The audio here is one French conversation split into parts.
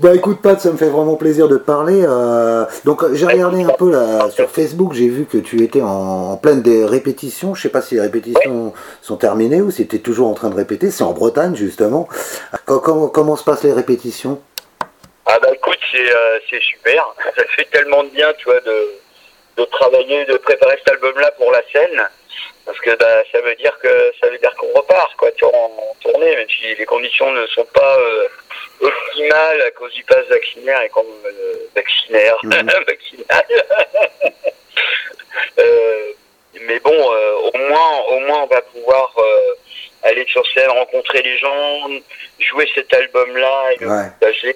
Bah écoute Pat, ça me fait vraiment plaisir de te parler. Euh, donc j'ai regardé un peu là, sur Facebook, j'ai vu que tu étais en, pleine des répétitions. Je sais pas si les répétitions sont terminées ou si tu es toujours en train de répéter. C'est en Bretagne justement. Comment, comment, se passent les répétitions? Ah bah écoute, euh, c'est super. Ça fait tellement de bien, tu vois, de, de travailler, de préparer cet album-là pour la scène parce que bah, ça veut dire que ça veut dire qu'on repart quoi, en, tournée, même si les conditions ne sont pas euh, optimales à cause du pass vaccinaire et comme euh, vaccinaire, mhm. euh, mais bon, euh, au moins, au moins, on va pouvoir aller sur scène, rencontrer les gens, jouer cet album-là et le partager.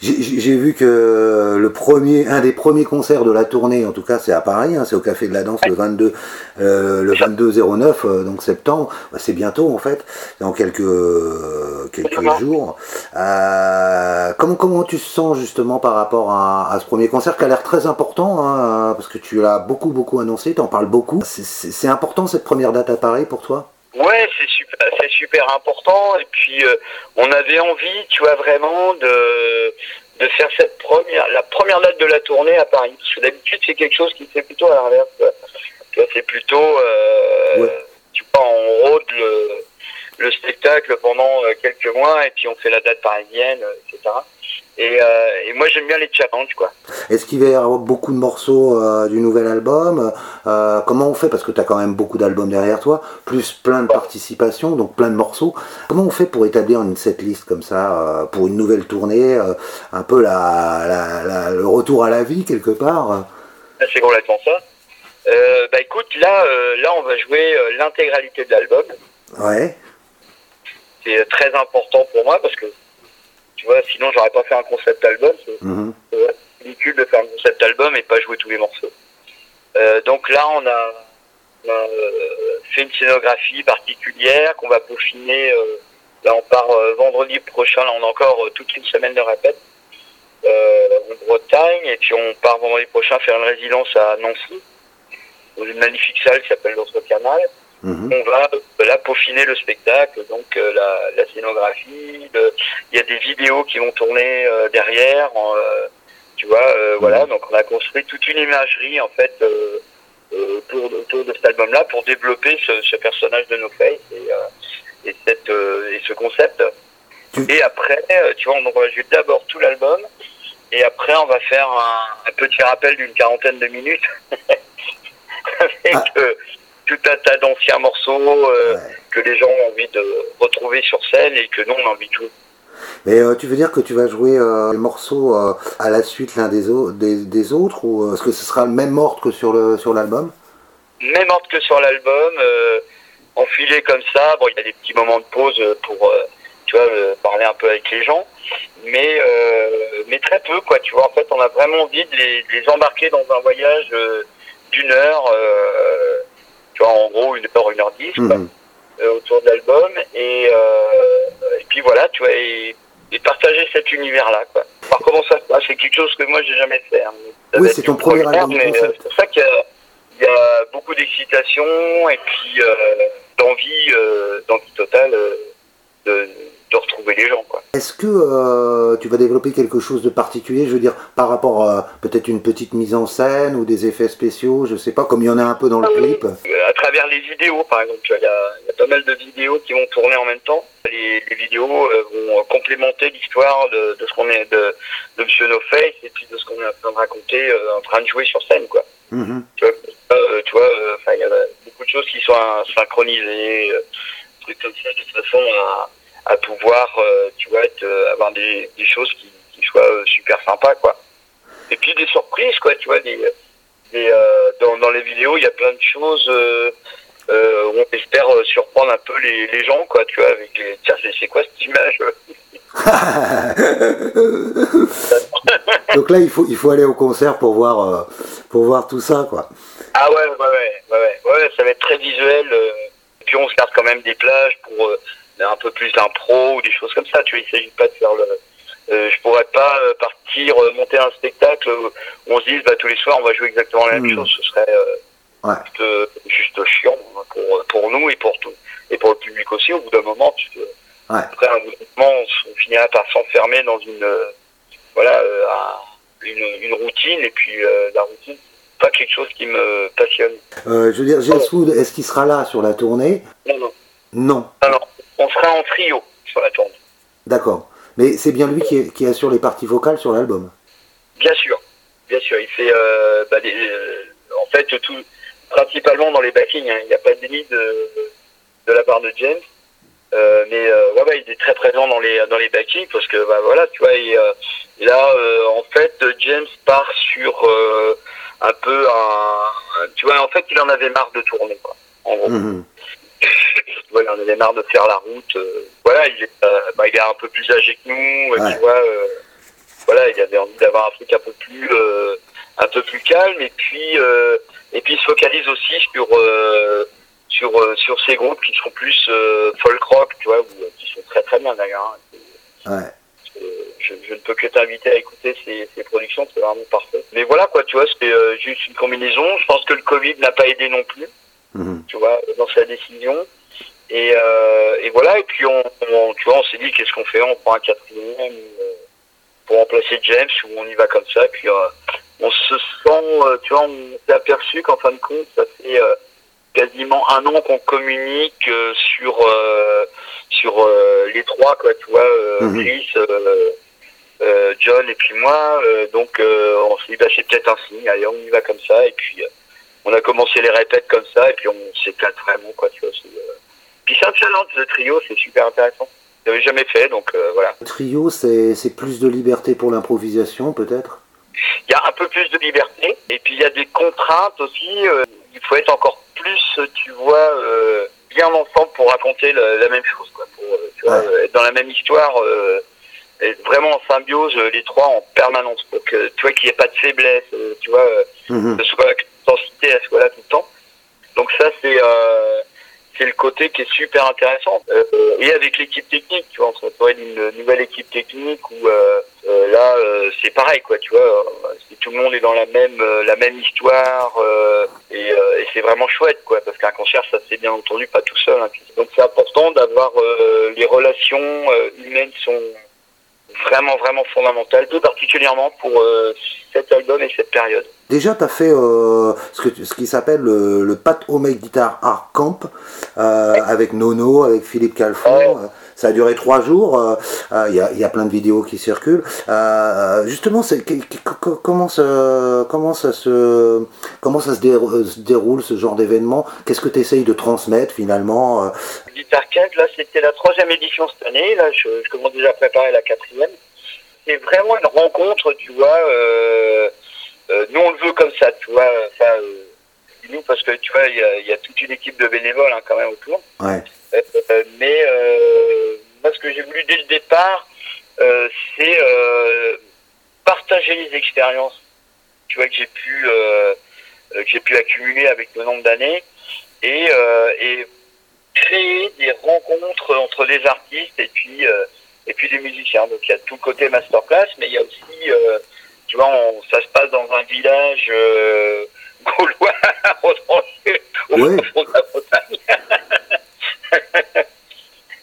J'ai vu que le premier, un des premiers concerts de la tournée, en tout cas c'est à Paris, hein, c'est au Café de la Danse le 22, euh, le 22 09, euh, donc septembre, bah, c'est bientôt en fait, dans quelques quelques jours. Euh, comment comment tu te sens justement par rapport à, à ce premier concert qui a l'air très important, hein, parce que tu l'as beaucoup beaucoup annoncé, tu en parles beaucoup. C'est important cette première date à Paris pour toi? Ouais, c'est super, c'est super important. Et puis, euh, on avait envie, tu vois, vraiment de de faire cette première, la première date de la tournée à Paris. Parce que d'habitude, c'est quelque chose qui se fait plutôt à l'inverse. Tu vois, c'est plutôt, euh, tu vois, on rôde le, le spectacle pendant euh, quelques mois et puis on fait la date parisienne, etc. Et, euh, et, moi j'aime bien les challenges quoi. Est-ce qu'il va y avoir beaucoup de morceaux euh, du nouvel album euh, Comment on fait Parce que tu as quand même beaucoup d'albums derrière toi, plus plein de participations, donc plein de morceaux. Comment on fait pour établir une setlist comme ça, pour une nouvelle tournée, un peu la, la, la, le retour à la vie quelque part C'est complètement ça. bah écoute, là, là on va jouer l'intégralité de l'album. Ouais. C'est très important pour moi parce que tu vois, sinon j'aurais pas fait un concept album. C'est mhm. ridicule de faire un concept album et pas jouer tous les morceaux. Euh, donc là, on a, on a euh, fait une scénographie particulière qu'on va peaufiner. Euh, là, on part euh, vendredi prochain. Là, on a encore euh, toute une semaine de répète en Bretagne. Et puis, on part vendredi prochain faire une résidence à Nancy, dans une magnifique salle qui s'appelle l'Autre Canal. Mhm. On va là peaufiner le spectacle, donc euh, la, la, scénographie. Il y a des vidéos qui vont tourner euh, derrière. Euh, tu vois, voilà. Mhm. Donc on a construit toute une imagerie en fait autour, autour, de cet album-là pour développer ce, ce, personnage de No Face et, et, cette, et ce concept. Et après, tu vois, on jouer d'abord tout l'album. Et après, on va faire un, un petit rappel d'une quarantaine de minutes avec ah tout un tas d'anciens morceaux euh, que les gens ont envie de retrouver sur scène et que nous on a envie de jouer. Mais euh, tu veux dire que tu vas jouer euh, les morceaux euh, à la suite l'un des, des, des, autres ou est-ce que ce sera le même ordre que sur le sur l'album? Même ordre que sur l'album, enfilé comme ça. Bon, il y a des petits moments de pause pour tu vois parler un peu avec les gens, mais mais très peu quoi. Tu vois, en fait, on a vraiment envie de les, de les embarquer dans un voyage d'une heure tu vois, en gros, une heure, une heure dix, mhm. euh, autour de l'album. Et, euh, et puis voilà, tu vois, et, et partager cet univers-là, quoi. Par comment ça se passe, c'est quelque chose que moi, j'ai jamais fait. Hein. Oui, c'est ton premier album. Euh, c'est pour ça qu'il y, y, a beaucoup d'excitation et puis d'envie, d'envie totale de de retrouver les gens. Est-ce que euh, tu vas développer quelque chose de particulier, je veux dire, par rapport à peut-être une petite mise en scène ou des effets spéciaux, je sais pas, comme il y en a un peu dans le clip? À travers les vidéos, par exemple, il y, a, pas mal de vidéos qui vont tourner en même temps. Les, vidéos euh, vont complémenter l'histoire de, ce qu'on est de, de Monsieur No Face et puis de ce qu'on est en train de raconter, euh, en train de jouer sur scène, quoi. Mm-hmm. Tu vois, il y a beaucoup de choses qui sont synchronisées, trucs comme ça, de façon à à pouvoir, euh, tu vois, être, euh, avoir des, des, choses qui, qui soient euh, super sympas, quoi. Et puis des surprises, quoi, tu vois, des, des dans, dans les vidéos, il y a plein de choses euh, où on espère surprendre un peu les, les gens, quoi, tu vois, avec les, tiens, c'est quoi cette image? Donc là, il faut, il faut aller au concert pour voir, pour voir tout ça, quoi. Ah ouais, ouais, ouais, ouais, ouais, ça va être très visuel. et puis on se garde quand même des plages pour un peu plus d'impro ou des choses comme ça. Tu vois, il s'agit pas de faire le. Euh, je pourrais pas euh, partir euh, monter un spectacle où on se dise bah tous les soirs on va jouer exactement la même hmm. chose. Ce serait ouais. juste, juste, chiant pour, pour nous et pour tout et pour le public aussi. Au bout d'un moment, Après, un moment, on, finira par s'enfermer dans une, voilà, une, une, routine, et puis la routine, pas quelque chose qui me passionne. je veux dire, James Wood, est-ce qu'il sera là sur la tournée? Non, non. Non. non. On sera en trio sur la tournée. D'accord. Mais c'est bien lui qui, qui, assure les parties vocales sur l'album Bien sûr. Bien sûr. Il fait, euh, bah, euh, en fait, tout, principalement dans les backings. Hein. Il n'y a pas de limite de, de, la part de James. Euh, mais ouais, bah, il est très présent dans les dans les backings parce que bah, voilà tu vois et, là en fait James part sur un peu un, tu vois en fait il en avait marre de tourner quoi en gros mm-hmm. voilà, on avait marre de faire la route. Euh, voilà, il est, euh, bah, il est un peu plus âgé que nous, euh, tu vois. voilà, il avait envie d'avoir un truc un peu plus, un peu plus calme. Et puis, et puis, il se focalise aussi sur, sur, sur ces groupes qui sont plus folk rock, tu vois, qui sont très très bien d'ailleurs. Hein. Je, je, ne peux que t'inviter à écouter ces, ces productions, c'est vraiment parfait. Mais voilà quoi, tu vois, c'est juste une combinaison. Je pense que le Covid n'a pas aidé non plus. Mhm. tu vois, dans sa décision. Et, euh, et voilà, et puis on, tu vois, on s'est dit qu'est-ce qu'on fait? On prend un quatrième euh, pour remplacer James ou on y va comme ça. Et puis euh, on se sent, tu vois, on s'est aperçu qu'en fin de compte, ça fait quasiment un an qu'on communique sur sur les trois, quoi, tu vois, mhm. Chris, John et puis moi. donc on s'est dit bah, c'est peut-être un signe. Allez, on y va comme ça. Et puis on a commencé les répètes comme ça et puis on s'éclate vraiment quoi tu vois euh. puis c'est un challenge de trio c'est super intéressant. J'avais jamais fait donc euh, voilà. Trio c'est plus de liberté pour l'improvisation peut-être? Il y a un peu plus de liberté et puis il y a des contraintes aussi euh, il faut être encore plus tu vois bien ensemble pour raconter la, même chose quoi pour tu vois, être dans la même histoire être vraiment en symbiose les trois en permanence pour que tu vois qu'il n'y ait pas de faiblesse tu vois que ce soit à ce là tout le temps. Donc ça c'est euh, c'est le côté qui est super intéressant. Euh, et avec l'équipe technique, tu vois, on se retrouve une nouvelle équipe technique où euh, euh là euh, c'est pareil quoi, tu vois, tout le monde est dans la même la même histoire et, et c'est vraiment chouette quoi, parce qu'un concert ça c'est bien entendu pas tout seul. Hein. Donc c'est important d'avoir les relations humaines sont vraiment, vraiment fondamental, tout particulièrement pour euh, cet album et cette période. Déjà, tu as fait euh, ce, que, ce qui s'appelle le, le Pat Omeg Guitar Art Camp euh, avec Nono, avec Philippe Calfon. Ça a duré trois jours. Il y, a, y, a, plein de vidéos qui circulent. justement, c'est, comment, ça, comment, ça se, comment ça se, déroule ce genre d'événement? Qu'est-ce que tu essayes de transmettre finalement Guitar là, c'était la troisième édition cette année. Là, je, commence déjà à préparer la quatrième. C'est vraiment une rencontre, tu vois. Euh, euh, nous, on le veut comme ça, tu vois. Enfin, euh, nous, parce que tu vois, il y, a, toute une équipe de bénévoles hein, quand même autour. Ouais. mais moi, ce que j'ai voulu dès le départ, c'est partager les expériences, tu vois, que j'ai pu, que j'ai pu accumuler avec le nombre d'années, et, et créer des rencontres entre les artistes et puis euh, et puis des musiciens. Donc il y a tout le côté masterclass, mais il y a aussi, euh, tu vois, ça se passe dans un village euh, gaulois au, fond de la Bretagne.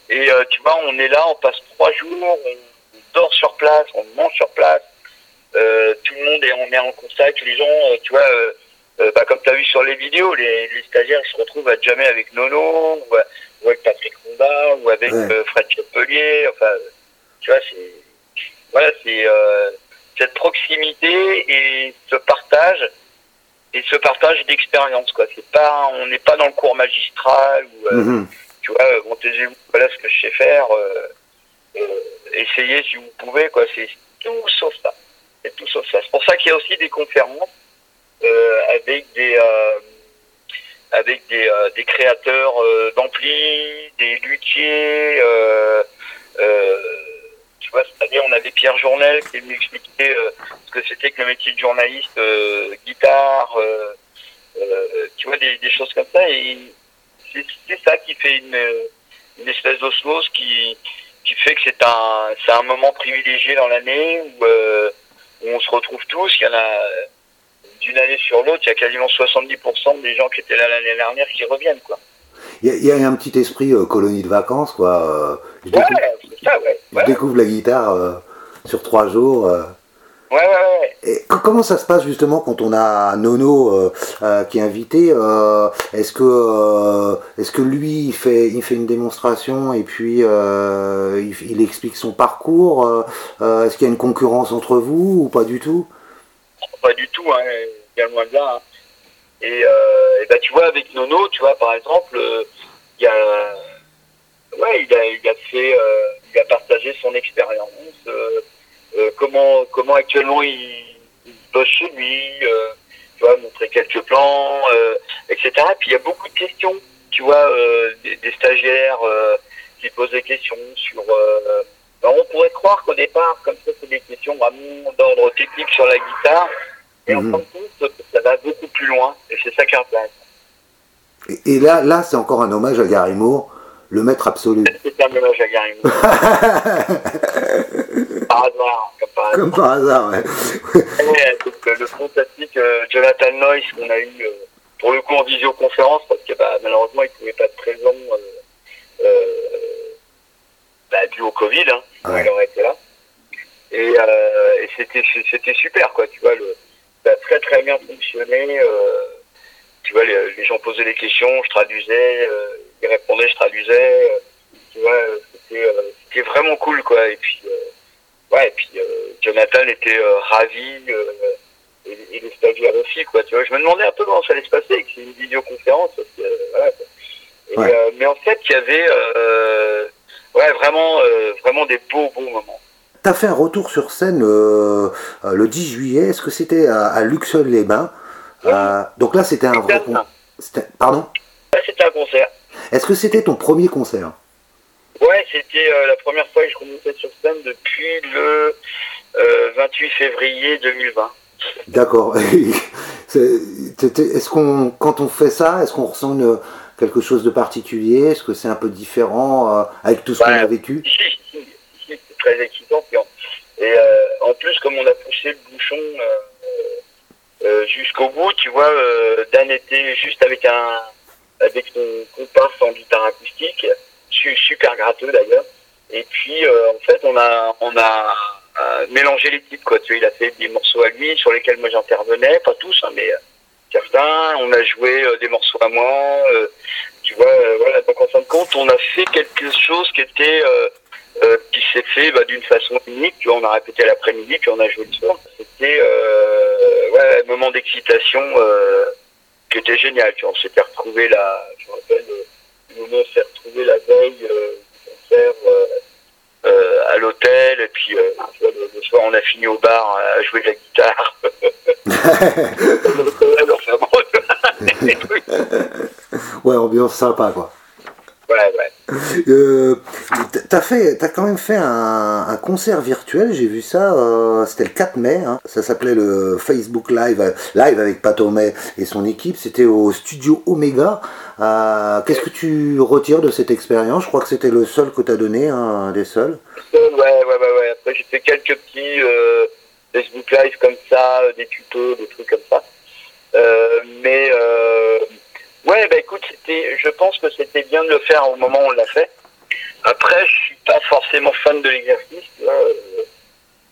et tu vois, on est là, on passe trois jours, on dort sur place, on mange sur place. tout le monde est, on est en contact, les gens, tu vois euh, bah, comme tu as vu sur les vidéos, les, les, stagiaires se retrouvent à jamais avec Nono, ou, avec Patrick Ronda, ou avec euh, Fred Chapelier. Enfin, tu vois, c'est voilà, c'est euh, cette proximité et ce partage et ce partage d'expérience quoi. C'est pas, on n'est pas dans le cours magistral ou mm-hmm. tu vois, bon, voilà ce que je sais faire. essayez si vous pouvez quoi. C'est tout sauf ça. C'est tout sauf ça. C'est pour ça qu'il y a aussi des conférences euh, avec des euh, avec des, euh, des créateurs d'amplis, des luthiers. Tu vois, c'est-à-dire on avait Pierre Journel qui est venu expliquer ce que c'était que le métier de journaliste, guitare, tu vois, des, des, choses comme ça. Et c'est ça qui fait une, une espèce d'osmose qui, qui fait que c'est un, c'est un moment privilégié dans l'année où, où on se retrouve tous. Il y en a d'une année sur l'autre, il y a quasiment 70% des gens qui étaient là l'année dernière qui reviennent. Quoi. Il y, a un petit esprit colonie de vacances, quoi. je ouais, ça, ouais. Je découvre la guitare sur trois jours. Ouais, ouais, Et comment ça se passe justement quand on a Nono euh, euh, qui est invité euh, Est-ce que, est-ce que lui il fait, il fait une démonstration et puis il, explique son parcours Est-ce qu'il y a une concurrence entre vous ou pas du tout? Pas du tout, hein, bien loin de là. Hein. Et, bah, tu vois, avec Nono, tu vois, par exemple, il y a, ouais, il a, il a fait, il a partagé son expérience. Euh, comment comment actuellement il, bosse chez lui, euh, tu vois, montrer quelques plans, euh, etc. Puis il y a beaucoup de questions, tu vois, des, stagiaires qui posent des questions sur ben, on pourrait croire qu'au départ, comme ça, c'est des questions vraiment d'ordre technique sur la guitare. Et en mhm. fin de compte, ça va beaucoup plus loin. Et c'est ça qui intéressant. Et, là, là c'est encore un hommage à Gary Moore, le maître absolu. C'est un hommage à Gary Moore. par hasard, comme par hasard. Comme par hasard, ouais. donc, le fantastique euh, Jonathan Noyce qu'on a eu euh, pour le coup en visioconférence, parce que bah, malheureusement il ne pouvait pas être présent euh, bah, dû au Covid, hein, il aurait été là. Et, et c'était, c'était super, quoi, tu vois, le, a très très bien fonctionné. tu vois, les, les, gens posaient des questions, je traduisais, ils répondaient, je traduisais. tu vois, c'était, vraiment cool, quoi. Et puis, ouais, et puis euh, Jonathan était euh, ravi euh, et, les stagiaires aussi, quoi. Tu vois, je me demandais un peu comment ça allait se passer, que c'est une vidéoconférence, mais en fait, il y avait ouais, vraiment, vraiment des beaux, beaux moments. Tu as fait un retour sur scène le 10 juillet, est-ce que c'était à, Luxeuil-les-Bains Donc là, c'était un vrai concert. Pardon? C'était un concert. Est-ce que c'était ton premier concert? Ouais, c'était euh, la première fois que je remontais sur scène depuis le 28 euh, février 2020. D'accord. est-ce qu'on, quand on fait ça, est-ce qu'on ressent quelque chose de particulier? Est-ce que c'est un peu différent euh, avec tout ce qu'on a vécu? C'est très en plus, comme on a poussé le bouchon jusqu'au bout, tu vois, Dan était juste avec un avec son compas en guitare acoustique super gratteux d'ailleurs. Et puis euh, en fait on a on a euh, mélangé les titres quoi. Tu vois, il a fait des morceaux à lui sur lesquels moi j'intervenais, pas tous hein, mais euh, certains. On a joué des morceaux à moi. tu vois, voilà. Donc en fin de compte, on a fait quelque chose qui était qui s'est fait bah, d'une façon unique. Tu vois, on a répété l'après-midi puis on a joué le soir. C'était ouais, un moment d'excitation qui était génial. Tu vois, on s'était retrouvé là. Je me rappelle nous s'est retrouvé la veille euh, du concert euh, euh, à l'hôtel et puis le, soir on a fini au bar à jouer de la guitare. ouais, ambiance sympa quoi. Ouais, ouais. Euh, t'as fait, as quand même fait un, concert virtuel, j'ai vu ça, c'était le 4 mai, hein. ça s'appelait le Facebook Live, live avec Patomé et son équipe, c'était au studio Omega. Euh, qu'est-ce que tu retires de cette expérience? Je crois que c'était le seul que tu as donné, un des seuls. Ouais, ouais, ouais, ouais. Après, j'ai fait quelques petits euh, Facebook Live comme ça, euh, des tutos, des trucs comme ça. C'était, je pense que c'était bien de le faire au moment où on l'a fait. Après, je suis pas forcément fan de l'exercice.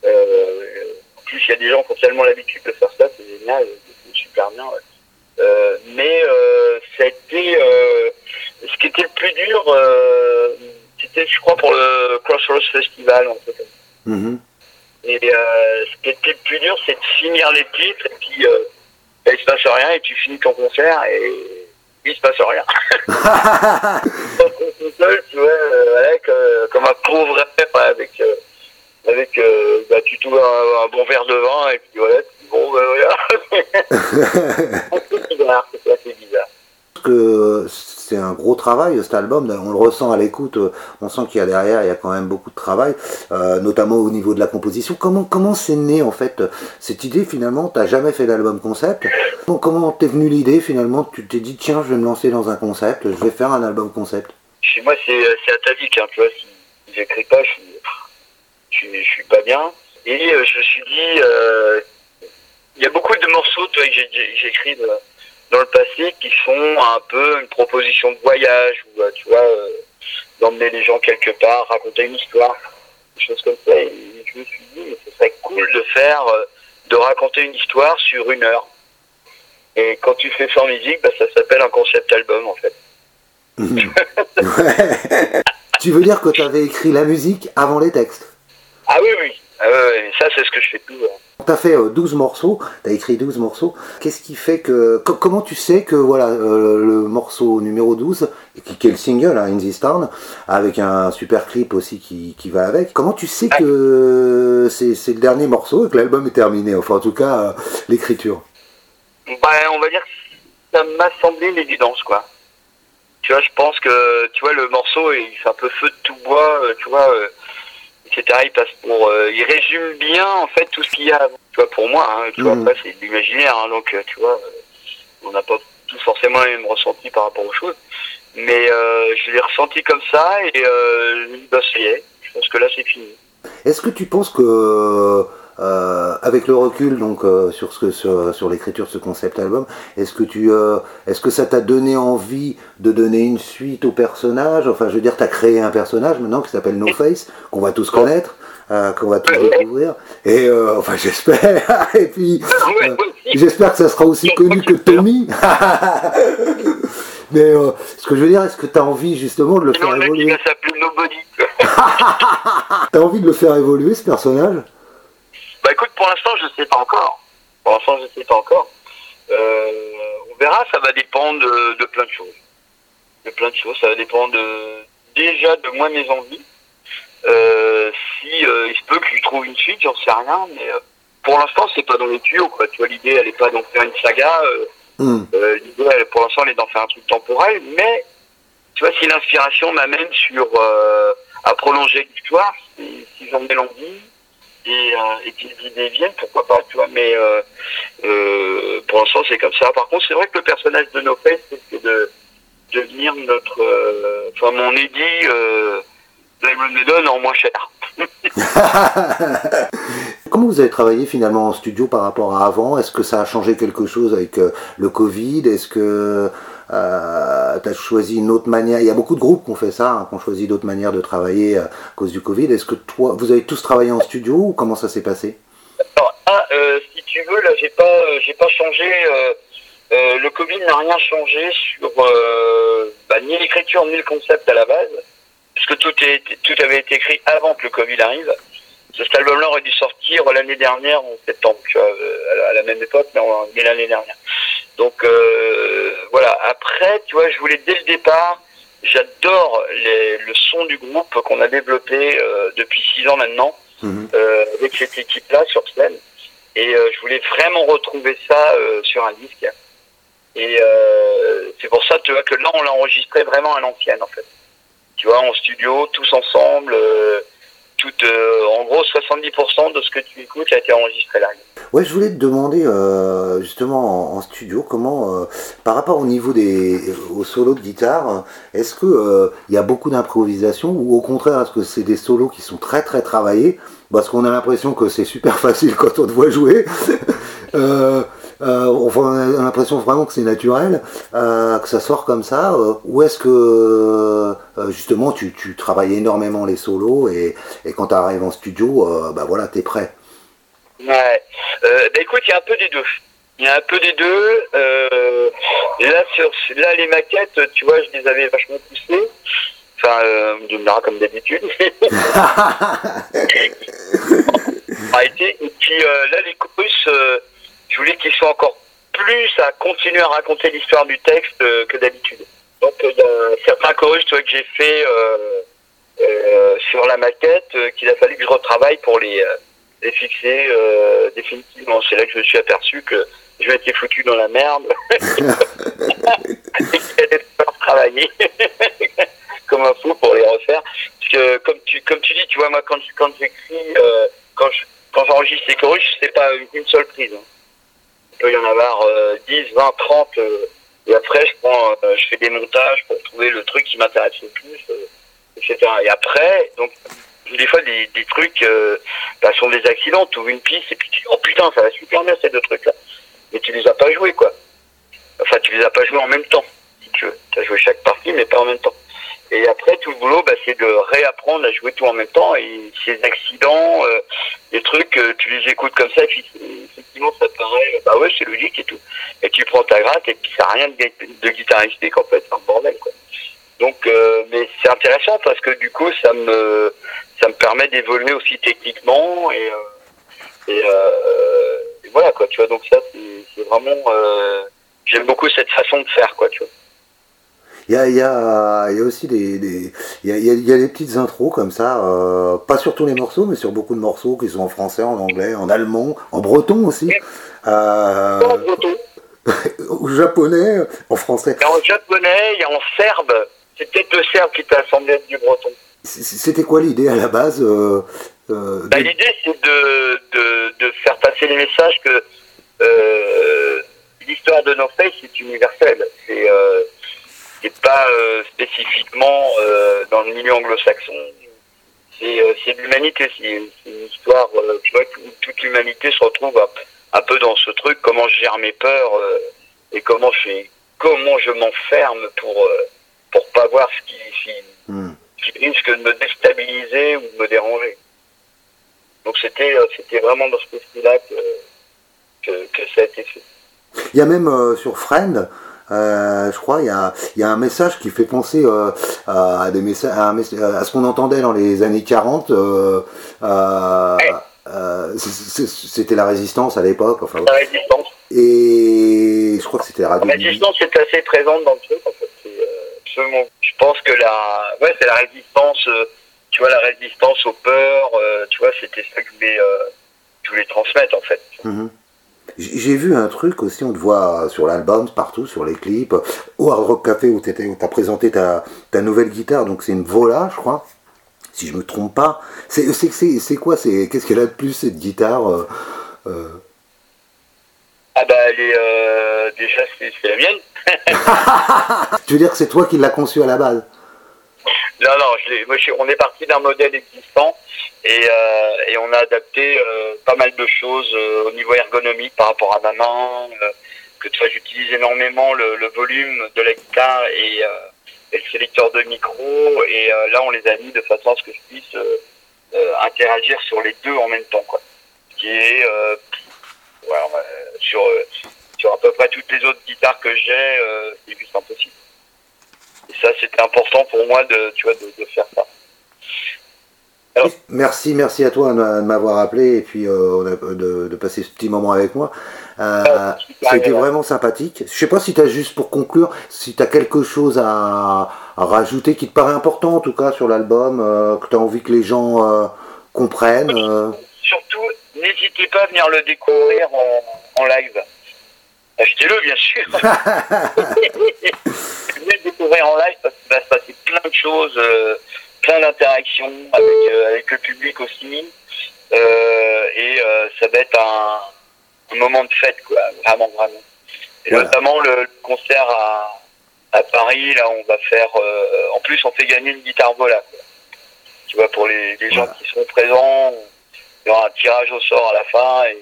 en plus, il y a des gens qui ont tellement l'habitude de faire ça, c'est génial, c'est super bien. Ouais. Euh, mais euh, ça a été euh, ce qui était le plus dur, c'était je crois pour le Crossroads Festival en fait. Mm-hmm. Et ce qui était le plus dur, c'est de finir les titres et puis ben, il se passe rien et tu finis ton concert et il se passe rien. seul, tu vois, avec, comme un pauvre avec, avec bah, tu trouves un, bon verre de vin et puis voilà, bon, ben voilà. c'est bizarre. Que c'est un gros travail cet album, on le ressent à l'écoute, on sent qu'il y a derrière, il y a quand même beaucoup de travail, euh, notamment au niveau de la composition. Comment comment c'est né en fait cette idée finalement? T'as jamais fait d'album concept Comment t'es venu l'idée finalement? Tu t'es dit tiens je vais me lancer dans un concept, je vais faire un album concept. Chez moi c'est atavique, hein, tu vois, si j'écris pas, je suis, je, suis pas bien. Et euh, je me suis dit, euh, il y a beaucoup de morceaux toi, que j'écris dans le passé qui sont un peu une proposition de voyage ou tu vois d'emmener les gens quelque part, raconter une histoire, des choses comme ça. Et je me suis dit, mais ce serait cool de faire, de raconter une histoire sur une heure. Et quand tu fais sans musique, bah, ça s'appelle un concept album en fait. tu veux dire que tu avais écrit la musique avant les textes? Ah oui, oui. Ah ça, c'est ce que je fais toujours. Tu as fait 12 euh, morceaux, tu as écrit 12 morceaux. Qu'est-ce qui fait que. comment tu sais que voilà euh, le morceau numéro 12, qui, est le single, hein, In This Town, avec un super clip aussi qui, va avec, comment tu sais que c'est le dernier morceau et que l'album est terminé? Enfin, en tout cas, euh, l'écriture. Bah, on va dire que ça m'a semblé une évidence, quoi. Tu vois, je pense que, tu vois, le morceau, il fait un peu feu de tout bois, tu vois etc. Il passe pour, euh, il résume bien en fait tout ce qu'il y a. Tu vois, pour moi, hein, tu vois, mhm. après c'est de l'imaginaire, hein, donc euh, tu vois, euh, on n'a pas tous forcément les mêmes ressentis par rapport aux choses, mais je l'ai ressenti comme ça et bah ça y est. Je pense que là c'est fini. Est-ce que tu penses que euh, avec le recul donc euh, sur ce sur, sur l'écriture de ce concept album, est-ce que tu euh, est-ce que ça t'a donné envie de donner une suite au personnage? Enfin, je veux dire, tu as créé un personnage maintenant qui s'appelle No Face, qu'on va tous connaître. qu'on va tous découvrir. Et enfin j'espère. Et puis j'espère que ça sera aussi connu que Tommy. Mais ce que je veux dire est-ce que tu as envie justement de le faire évoluer? T'as envie de le faire évoluer ce personnage? Bah écoute, pour l'instant, je ne sais pas encore. Pour l'instant, je ne sais pas encore. Euh, on verra, ça va dépendre de, plein de choses. De plein de choses, ça va dépendre déjà de moi, mes envies. Euh, si euh, il se peut que je trouve une suite, j'en sais rien, mais pour l'instant, c'est pas dans les tuyaux. Quoi. Tu vois, l'idée, elle est pas d'en faire une saga. Hmm. l'idée, pour l'instant, elle est d'en faire un truc temporel, mais tu vois, si l'inspiration m'amène sur à prolonger l'histoire, si, si j'en ai l'envie, et, euh, et qu'il idées viennent, pourquoi pas, tu vois. Mais euh, euh, pour l'instant, c'est comme ça. Par contre, c'est vrai que le personnage de No Face, c'est de devenir notre, euh, enfin mon Eddie, euh, Diamond en moins cher. Comment vous avez travaillé finalement en studio par rapport à avant? Est-ce que ça a changé quelque chose avec le Covid? Est-ce que euh, tu as choisi une autre manière. Il y a beaucoup de groupes qui ont fait ça, hein, qui ont choisi d'autres manières de travailler euh, à cause du Covid. Est-ce que toi, vous avez tous travaillé en studio ou comment ça s'est passé? Alors, ah, euh, si tu veux, là, j'ai pas, j'ai pas changé. le Covid n'a rien changé sur bah, ni l'écriture ni le concept à la base, puisque tout, est, tout avait été écrit avant que le Covid arrive. Cet album-là aurait dû sortir l'année dernière, en septembre, à la même époque, mais l'année dernière. Donc euh, voilà. Après, tu vois, je voulais dès le départ. J'adore le son du groupe qu'on a développé euh, depuis six ans maintenant mhm. euh, avec cette équipe-là sur scène. Et je voulais vraiment retrouver ça sur un disque. Et c'est pour ça, tu vois, que là, on l'a enregistré vraiment à l'ancienne, en fait. Tu vois, en studio, tous ensemble. tout, en gros, 70% de ce que tu écoutes a été enregistré là. Ouais, je voulais te demander euh, justement en, studio comment, euh, par rapport au niveau des au solo de guitare, est-ce que euh, il y a beaucoup d'improvisation ou au contraire est-ce que c'est des solos qui sont très très travaillés? Parce qu'on a l'impression que c'est super facile quand on te voit jouer. on a l'impression vraiment que c'est naturel, que ça sort comme ça. ou est-ce que justement tu, tu travailles énormément les solos et, et quand tu arrives en studio, bah voilà, t'es prêt? Ouais. Euh, bah écoute, il y a un peu des deux. Il y a un peu des deux. Euh, là, sur, là, les maquettes, tu vois, je les avais vachement poussées. Enfin, euh, de me comme d'habitude. et puis euh, là, les chorus, euh, je voulais qu'ils soient encore plus à continuer à raconter l'histoire du texte euh, que d'habitude. Donc, il y a certains chorus, tu vois, que j'ai fait sur la maquette, qu'il a fallu que je retravaille pour les fixé euh, définitivement. C'est là que je me suis aperçu que je m'étais foutu dans la merde et qu'il travailler comme un fou pour les refaire. Parce que comme tu comme tu dis, tu vois moi quand quand j'écris euh, quand je, quand j'enregistre les chorus, c'est pas une, seule prise. Hein. Il peut y en avoir 10, 20, 30 et après je prends euh, je fais des montages pour trouver le truc qui m'intéresse le plus euh, etc. Et après donc des fois des, des trucs euh, bah, sont des accidents, tu ouvres une piste et puis tu dis oh putain ça va super bien ces deux trucs là. Mais tu les as pas joués quoi. Enfin, tu les as pas joués en même temps, si tu veux. Tu as joué chaque partie, mais pas en même temps. Et après, tout le boulot, bah, c'est de réapprendre à jouer tout en même temps. Et ces accidents, euh, les trucs, euh, tu les écoutes comme ça, et puis effectivement, ça te paraît, bah ouais, c'est logique et tout. Et tu prends ta gratte, et puis ça n'a rien de, de guitaristique, en fait, c'est un bordel, quoi. Donc, euh, mais c'est intéressant parce que du coup, ça me, ça me permet d'évoluer aussi techniquement et, euh, et, euh, et, voilà, quoi, tu vois. Donc ça, c'est vraiment, j'aime beaucoup cette façon de faire, quoi, tu vois. Il y a, il y, a, il y a aussi des, des il, y a, il y a des petites intros comme ça, euh, pas sur tous les morceaux, mais sur beaucoup de morceaux qui sont en français, en anglais, en allemand, en breton aussi. Euh, en breton. au japonais, en français. En japonais, il y a en serbe. C'est peut-être le qui t'a semblé être du breton. C'était quoi l'idée à la base euh, euh, bah, L'idée, c'est de, de, de, faire passer le message que euh, l'histoire de nos faits, c'est universel. C'est c'est pas spécifiquement dans le milieu anglo-saxon. C'est de l'humanité, c'est une histoire, tu vois, où toute l'humanité se retrouve un, peu dans ce truc, comment je gère mes peurs et comment je, comment je m'enferme pour pas voir ce qui, qui, hmm. qui, risque de me déstabiliser ou de me déranger. Donc c'était c'était vraiment dans ce style-là que, que, que, ça a été fait. Il y a même sur Friend, euh, je crois, il y a, y a, un message qui fait penser euh, à, des messages, à, à, ce qu'on entendait dans les années 40. Euh, c'était la résistance à l'époque. Enfin, la résistance. Et je crois que c'était la radio. La résistance est assez présente dans le truc. En fait. Je pense que la, ouais, c'est la résistance. tu vois, la résistance aux peurs. tu vois, c'était ça que je voulais, je voulais transmettre en fait. Mm-hmm. J'ai vu un truc aussi, on te voit sur l'album, partout, sur les clips, au Hard Rock Café où tu as présenté ta, ta, nouvelle guitare, donc c'est une Vola, je crois, si je me trompe pas. C'est quoi Qu'est-ce qu'elle a de plus, cette guitare euh, euh? Ah bah elle est... Euh, déjà, c'est la mienne. tu veux dire que c'est toi qui l'as conçue à la base? Non, non, on est parti d'un modèle existant et, euh, on a adapté euh, pas mal de choses euh, au niveau ergonomique par rapport à ma main. que tu j'utilise énormément le, volume de la guitare et, le sélecteur de micro. Et là, on les a mis de façon à ce que je puisse interagir sur les deux en même temps, quoi. Ce qui est sur sur à peu près toutes les autres guitares que j'ai, c'est juste impossible. Et ça, c'était important pour moi de, tu vois, de, de faire ça. merci, merci à toi de m'avoir appelé et puis euh, de, de, passer ce petit moment avec moi. Euh, C'était vraiment sympathique. Je sais pas si tu as juste pour conclure, si tu as quelque chose à, à, rajouter qui te paraît important en tout cas sur l'album, euh, que tu as envie que les gens euh, comprennent. Euh. Surtout, n'hésitez pas à venir le découvrir en, en live. Achetez-le bien sûr. venez le découvrir en live parce qu'il va se passer plein de choses plein d'interactions avec, euh, avec le public aussi. Euh, et euh, ça va être un, un, moment de fête, quoi, vraiment, vraiment. Et notamment le, concert à, à, Paris, là, on va faire. en plus, on fait gagner une guitare vola. Tu vois, pour les, les gens qui seront présents, il y aura un tirage au sort à la fin. Et,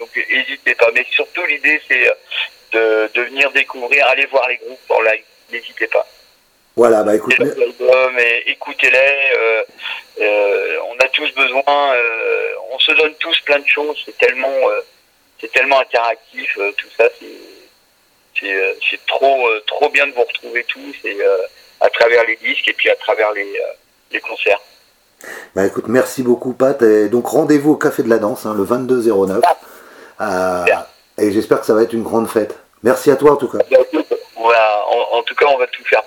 donc, n'hésitez pas. Mais surtout, l'idée, c'est de, de venir découvrir, aller voir les groupes en live. N'hésitez pas. Voilà, bah écoute. écoutez-les. Euh, euh, on a tous besoin. Euh, on se donne tous plein de choses. C'est tellement, c'est tellement interactif. tout ça, c'est, c'est, trop, trop bien de vous retrouver tous et à travers les disques et puis à travers les, les concerts. Bah écoute, merci beaucoup Pat. Et donc rendez-vous au Café de la Danse hein, le 22 Ah. Et j'espère que ça va être une grande fête. Merci à toi en tout cas. Voilà, en, en tout cas, on va tout faire.